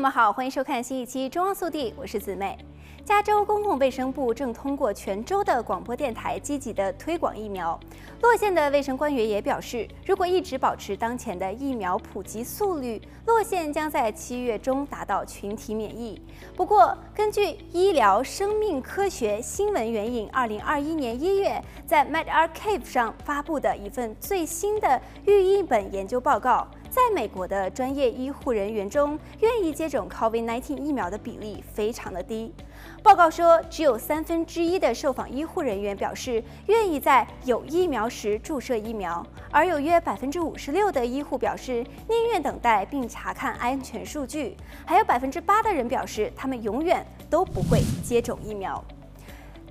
友们好，欢迎收看新一期《中央速递》，我是姊妹。加州公共卫生部正通过全州的广播电台积极的推广疫苗。洛县的卫生官员也表示，如果一直保持当前的疫苗普及速率，洛县将在七月中达到群体免疫。不过，根据医疗生命科学新闻援引二零二一年一月在 MedArXiv 上发布的一份最新的预印本研究报告。在美国的专业医护人员中，愿意接种 COVID-19 疫苗的比例非常的低。报告说，只有三分之一的受访医护人员表示愿意在有疫苗时注射疫苗，而有约百分之五十六的医护表示宁愿等待并查看安全数据，还有百分之八的人表示他们永远都不会接种疫苗。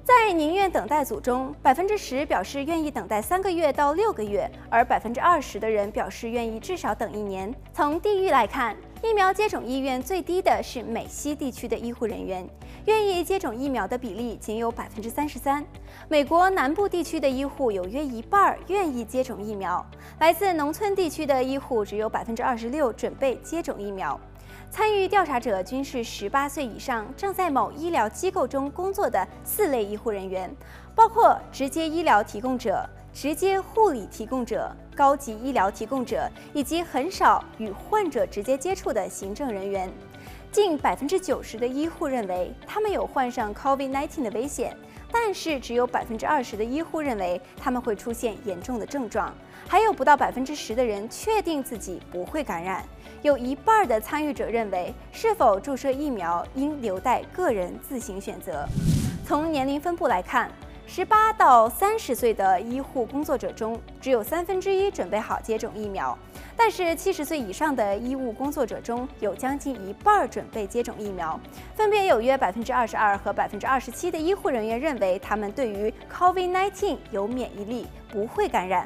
在宁愿等待组中，百分之十表示愿意等待三个月到六个月，而百分之二十的人表示愿意至少等一年。从地域来看，疫苗接种意愿最低的是美西地区的医护人员，愿意接种疫苗的比例仅有百分之三十三。美国南部地区的医护有约一半愿意接种疫苗，来自农村地区的医护只有百分之二十六准备接种疫苗。参与调查者均是十八岁以上、正在某医疗机构中工作的四类医护人员，包括直接医疗提供者、直接护理提供者、高级医疗提供者以及很少与患者直接接触的行政人员。近百分之九十的医护认为他们有患上 COVID-19 的危险。但是只有百分之二十的医护认为他们会出现严重的症状，还有不到百分之十的人确定自己不会感染。有一半的参与者认为是否注射疫苗应留待个人自行选择。从年龄分布来看，十八到三十岁的医护工作者中，只有三分之一准备好接种疫苗。但是七十岁以上的医务工作者中有将近一半准备接种疫苗，分别有约百分之二十二和百分之二十七的医护人员认为他们对于 COVID-19 有免疫力，不会感染。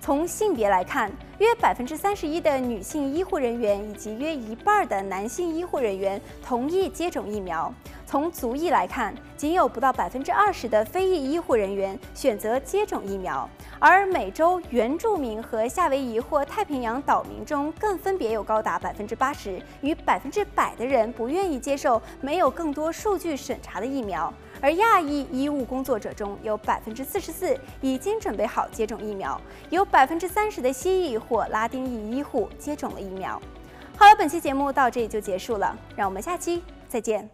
从性别来看，约百分之三十一的女性医护人员以及约一半的男性医护人员同意接种疫苗。从族裔来看，仅有不到百分之二十的非裔医护人员选择接种疫苗，而美洲原住民和夏威夷或太平洋岛民中，更分别有高达百分之八十与百分之百的人不愿意接受没有更多数据审查的疫苗，而亚裔医务工作者中有百分之四十四已经准备好接种疫苗，有百分之三十的西裔或拉丁裔医护接种了疫苗。好了，本期节目到这里就结束了，让我们下期再见。